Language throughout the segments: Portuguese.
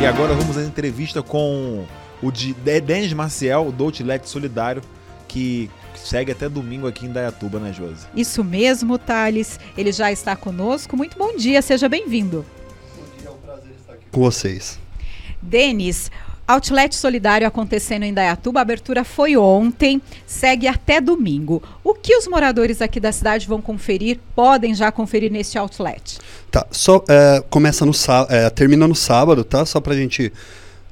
E agora vamos à entrevista com o de Denis Maciel, do Outlet Solidário, que segue até domingo aqui em Dayatuba, né, Josi? Isso mesmo, Thales. Ele já está conosco. Muito bom dia, seja bem-vindo. Bom dia, é um prazer estar aqui com vocês. Denis, Outlet Solidário acontecendo em Dayatuba, a abertura foi ontem, segue até domingo. O que os moradores aqui da cidade vão conferir, podem já conferir neste outlet? Tá, só é, começa no é, termina no sábado, tá? Só pra gente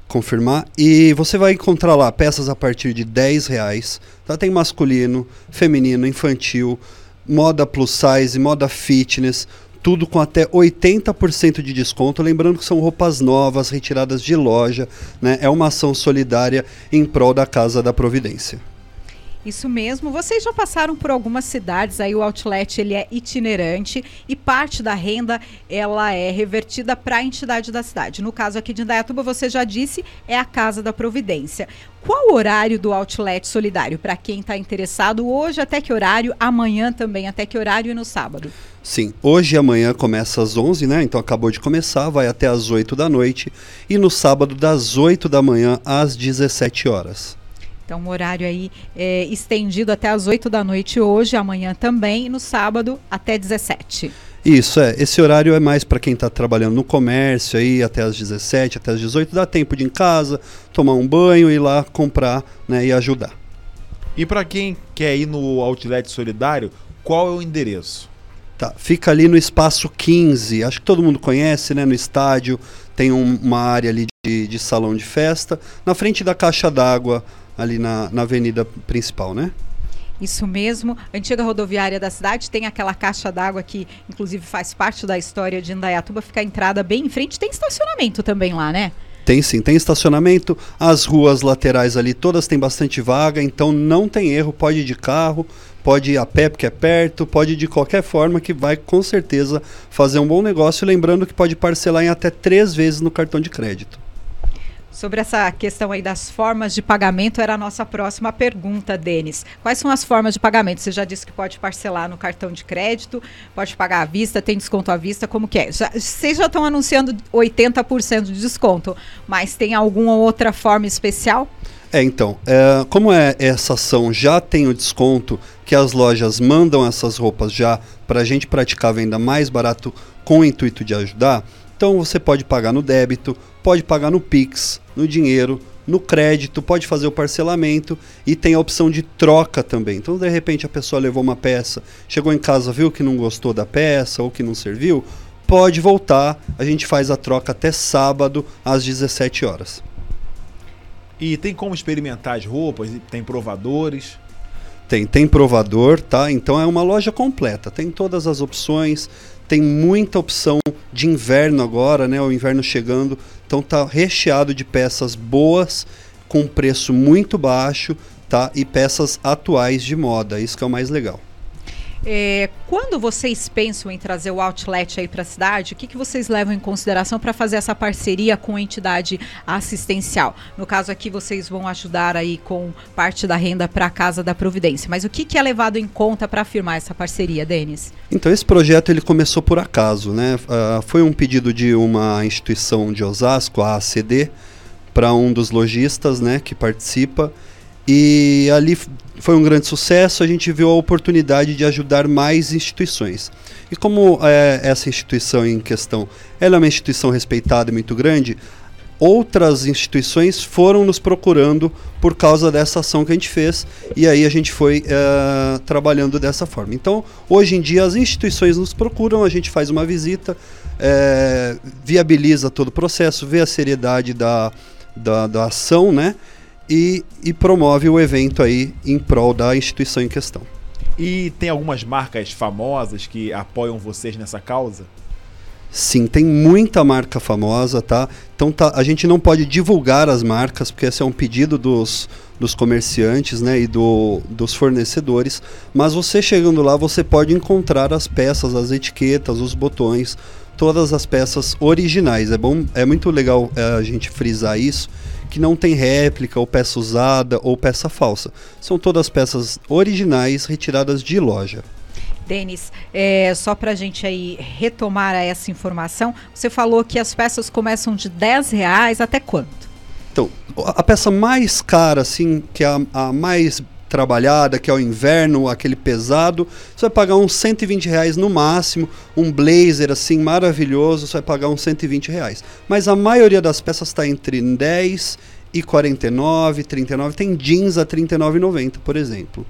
confirmar. E você vai encontrar lá peças a partir de 10 reais. Tá? Tem masculino, feminino, infantil, moda plus size, moda fitness, tudo com até 80% de desconto. Lembrando que são roupas novas, retiradas de loja, né? É uma ação solidária em prol da Casa da Providência. Isso mesmo. Vocês já passaram por algumas cidades, aí o outlet ele é itinerante e parte da renda ela é revertida para a entidade da cidade. No caso aqui de Indaiatuba, você já disse, é a Casa da Providência. Qual o horário do outlet solidário para quem está interessado? Hoje até que horário? Amanhã também até que horário e no sábado? Sim, hoje e amanhã começa às 11, né? Então acabou de começar, vai até às 8 da noite e no sábado das 8 da manhã às 17 horas. Então, um horário aí é, estendido até as 8 da noite hoje, amanhã também, e no sábado até 17. Isso, é. Esse horário é mais para quem está trabalhando no comércio aí até as 17, até as 18. Dá tempo de ir em casa, tomar um banho, ir lá comprar né, e ajudar. E para quem quer ir no Outlet Solidário, qual é o endereço? Tá, fica ali no espaço 15, acho que todo mundo conhece, né? No estádio, tem um, uma área ali de, de salão de festa, na frente da caixa d'água, ali na, na avenida principal, né? Isso mesmo. Antiga rodoviária da cidade tem aquela caixa d'água que, inclusive, faz parte da história de Indaiatuba. Fica a entrada bem em frente. Tem estacionamento também lá, né? Tem sim, tem estacionamento. As ruas laterais ali todas têm bastante vaga, então não tem erro. Pode ir de carro, pode ir a pé porque é perto, pode ir de qualquer forma que vai com certeza fazer um bom negócio. Lembrando que pode parcelar em até três vezes no cartão de crédito. Sobre essa questão aí das formas de pagamento, era a nossa próxima pergunta, Denis. Quais são as formas de pagamento? Você já disse que pode parcelar no cartão de crédito, pode pagar à vista, tem desconto à vista, como que é? Já, vocês já estão anunciando 80% de desconto, mas tem alguma outra forma especial? É, então, é, como é essa ação já tem o desconto, que as lojas mandam essas roupas já para a gente praticar a venda mais barato com o intuito de ajudar, então você pode pagar no débito, pode pagar no Pix, no dinheiro, no crédito, pode fazer o parcelamento e tem a opção de troca também. Então, de repente, a pessoa levou uma peça, chegou em casa, viu que não gostou da peça ou que não serviu, pode voltar. A gente faz a troca até sábado às 17 horas. E tem como experimentar as roupas? Tem provadores? Tem, tem provador, tá? Então é uma loja completa, tem todas as opções, tem muita opção de inverno agora, né? O inverno chegando, então tá recheado de peças boas com preço muito baixo, tá? E peças atuais de moda, isso que é o mais legal. É, quando vocês pensam em trazer o outlet aí para a cidade, o que, que vocês levam em consideração para fazer essa parceria com a entidade assistencial? No caso aqui, vocês vão ajudar aí com parte da renda para a Casa da Providência. Mas o que, que é levado em conta para afirmar essa parceria, Denis? Então, esse projeto ele começou por acaso, né? Uh, foi um pedido de uma instituição de Osasco, a ACD, para um dos lojistas, né, que participa. E ali foi um grande sucesso, a gente viu a oportunidade de ajudar mais instituições. E como é, essa instituição em questão ela é uma instituição respeitada e muito grande, outras instituições foram nos procurando por causa dessa ação que a gente fez e aí a gente foi uh, trabalhando dessa forma. Então, hoje em dia, as instituições nos procuram, a gente faz uma visita, é, viabiliza todo o processo, vê a seriedade da, da, da ação, né? E, e promove o evento aí em prol da instituição em questão. E tem algumas marcas famosas que apoiam vocês nessa causa? Sim, tem muita marca famosa, tá? Então tá, a gente não pode divulgar as marcas, porque esse é um pedido dos, dos comerciantes né, e do, dos fornecedores. Mas você chegando lá, você pode encontrar as peças, as etiquetas, os botões, todas as peças originais. É bom, é muito legal é, a gente frisar isso, que não tem réplica, ou peça usada, ou peça falsa. São todas peças originais retiradas de loja. Denis, é, só para a gente aí retomar essa informação, você falou que as peças começam de 10 reais até quanto? Então, a peça mais cara, assim, que é a, a mais trabalhada, que é o inverno, aquele pesado, você vai pagar uns 120 reais no máximo. Um blazer assim maravilhoso, você vai pagar uns 120 reais. Mas a maioria das peças está entre 10 e 49, 39. Tem jeans a 39,90, por exemplo.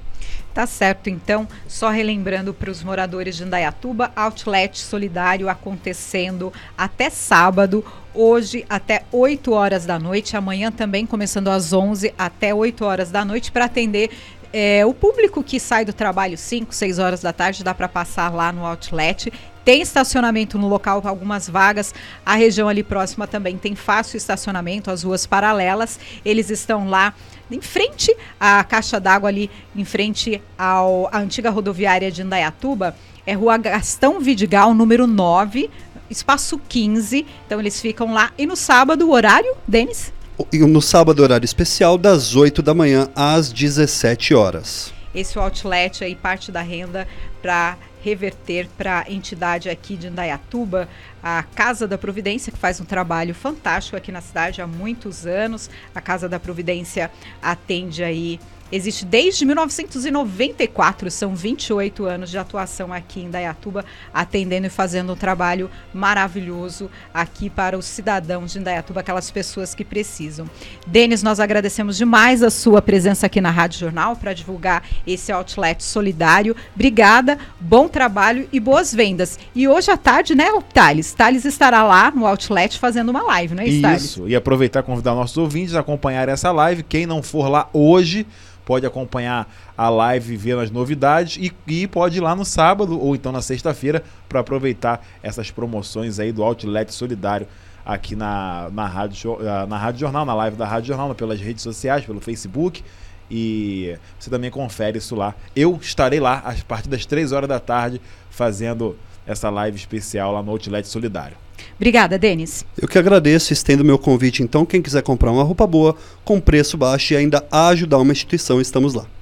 Tá certo, então, só relembrando para os moradores de Indaiatuba, Outlet Solidário acontecendo até sábado, hoje até 8 horas da noite, amanhã também começando às 11 até 8 horas da noite para atender é, o público que sai do trabalho 5, 6 horas da tarde, dá para passar lá no Outlet. Tem estacionamento no local, algumas vagas. A região ali próxima também tem fácil estacionamento, as ruas paralelas. Eles estão lá em frente à caixa d'água ali, em frente ao, à antiga rodoviária de Indaiatuba. É Rua Gastão Vidigal, número 9, espaço 15. Então eles ficam lá. E no sábado, o horário, Denis? No sábado, horário especial, das 8 da manhã às 17 horas. Esse outlet aí, parte da renda para reverter para a entidade aqui de Indaiatuba, a Casa da Providência, que faz um trabalho fantástico aqui na cidade há muitos anos. A Casa da Providência atende aí Existe desde 1994, são 28 anos de atuação aqui em Dayatuba, atendendo e fazendo um trabalho maravilhoso aqui para os cidadãos de Indaiatuba, aquelas pessoas que precisam. Denis, nós agradecemos demais a sua presença aqui na Rádio Jornal para divulgar esse outlet solidário. Obrigada, bom trabalho e boas vendas. E hoje à tarde, né, o Thales? Thales estará lá no outlet fazendo uma live, não é isso, Isso, e aproveitar e convidar nossos ouvintes a acompanhar essa live. Quem não for lá hoje pode acompanhar a live vendo as novidades e, e pode ir lá no sábado ou então na sexta-feira para aproveitar essas promoções aí do Outlet Solidário aqui na, na, rádio, ah, na Rádio Jornal, na live da Rádio Jornal, pelas redes sociais, pelo Facebook. E você também confere isso lá. Eu estarei lá a partir das 3 horas da tarde fazendo essa live especial lá no Outlet Solidário. Obrigada, Denis. Eu que agradeço, estendo meu convite. Então, quem quiser comprar uma roupa boa, com preço baixo e ainda ajudar uma instituição, estamos lá.